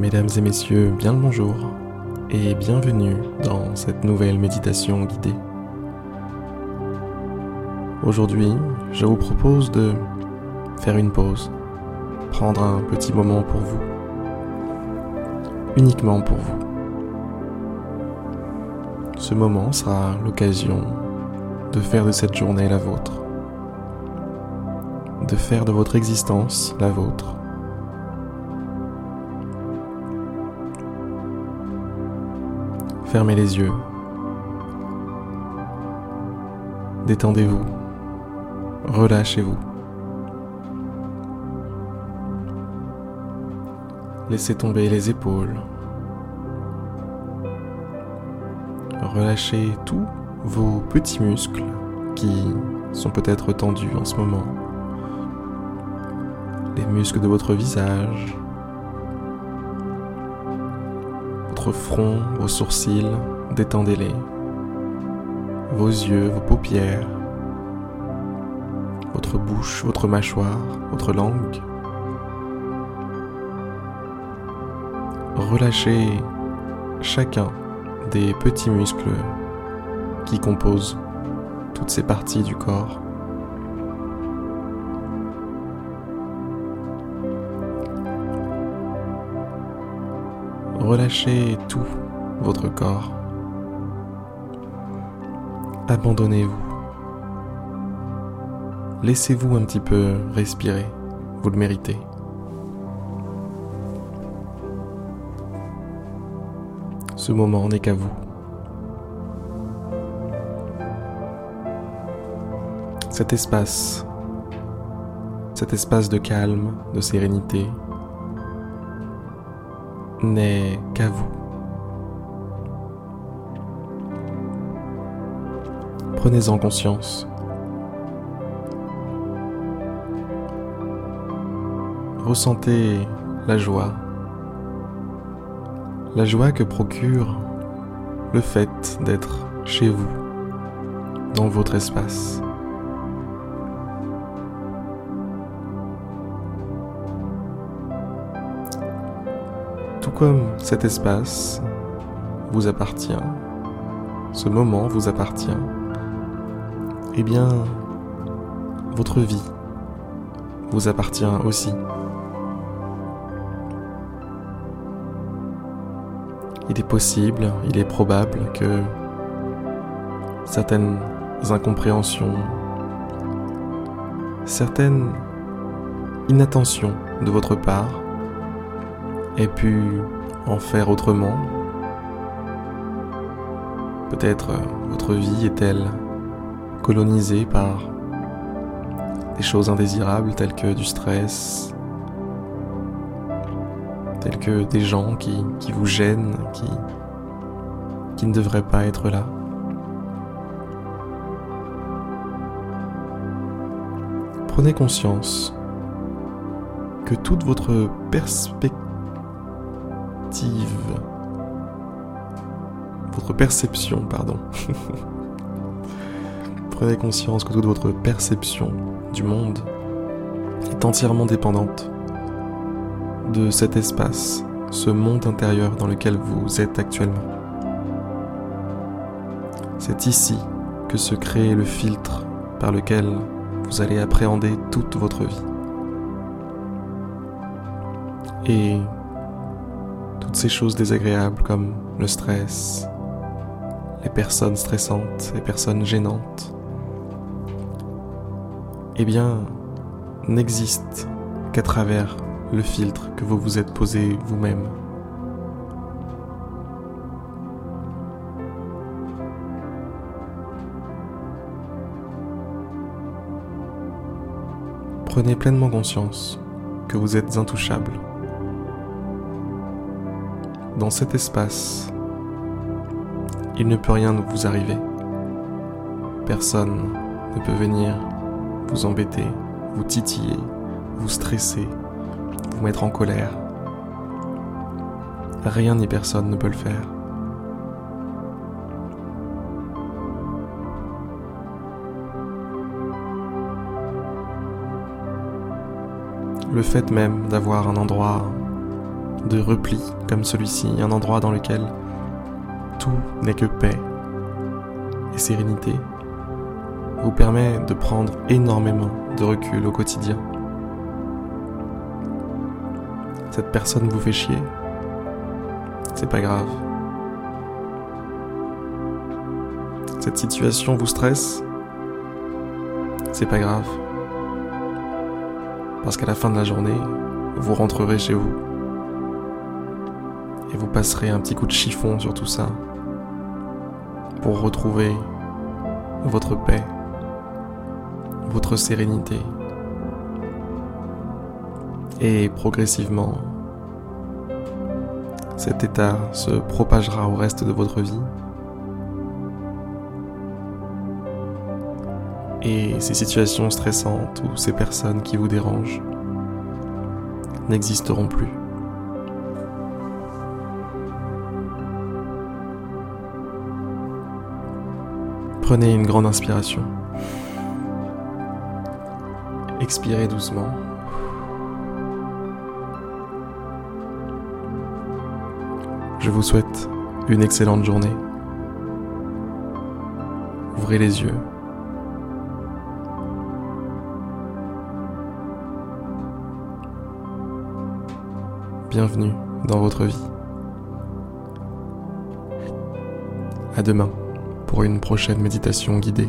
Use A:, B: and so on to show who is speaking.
A: Mesdames et messieurs, bien le bonjour et bienvenue dans cette nouvelle méditation guidée. Aujourd'hui, je vous propose de faire une pause, prendre un petit moment pour vous, uniquement pour vous. Ce moment sera l'occasion de faire de cette journée la vôtre, de faire de votre existence la vôtre. Fermez les yeux. Détendez-vous. Relâchez-vous. Laissez tomber les épaules. Relâchez tous vos petits muscles qui sont peut-être tendus en ce moment. Les muscles de votre visage, votre front, vos sourcils, détendez-les. Vos yeux, vos paupières, votre bouche, votre mâchoire, votre langue. Relâchez chacun des petits muscles qui composent toutes ces parties du corps. Relâchez tout votre corps. Abandonnez-vous. Laissez-vous un petit peu respirer. Vous le méritez. Ce moment n'est qu'à vous. Cet espace, cet espace de calme, de sérénité, n'est qu'à vous. Prenez-en conscience. Ressentez la joie, la joie que procure le fait d'être chez vous, dans votre espace. Tout comme cet espace vous appartient, ce moment vous appartient, eh bien, votre vie vous appartient aussi. Il est possible, il est probable que certaines incompréhensions, certaines inattentions de votre part aient pu en faire autrement. Peut-être votre vie est-elle colonisée par des choses indésirables telles que du stress, tels que des gens qui, qui vous gênent, qui, qui ne devraient pas être là. Prenez conscience que toute votre votre perception, pardon, prenez conscience que toute votre perception du monde est entièrement dépendante de cet espace, ce monde intérieur dans lequel vous êtes actuellement. C'est ici que se crée le filtre par lequel vous allez appréhender toute votre vie. Et toutes ces choses désagréables comme le stress, les personnes stressantes, les personnes gênantes, eh bien, n'existent qu'à travers le filtre que vous vous êtes posé vous-même. Prenez pleinement conscience que vous êtes intouchable. Dans cet espace, il ne peut rien vous arriver. Personne ne peut venir vous embêter, vous titiller, vous stresser, vous mettre en colère. Rien ni personne ne peut le faire. Le fait même d'avoir un endroit de repli comme celui-ci, un endroit dans lequel tout n'est que paix et sérénité, vous permet de prendre énormément de recul au quotidien. Cette personne vous fait chier, c'est pas grave. Cette situation vous stresse, c'est pas grave. Parce qu'à la fin de la journée, vous rentrerez chez vous. Et vous passerez un petit coup de chiffon sur tout ça. Pour retrouver votre paix, votre sérénité. Et progressivement, cet état se propagera au reste de votre vie. Et ces situations stressantes ou ces personnes qui vous dérangent n'existeront plus. Prenez une grande inspiration. Expirez doucement. Je vous souhaite une excellente journée. Ouvrez les yeux. Bienvenue dans votre vie. À demain pour une prochaine méditation guidée.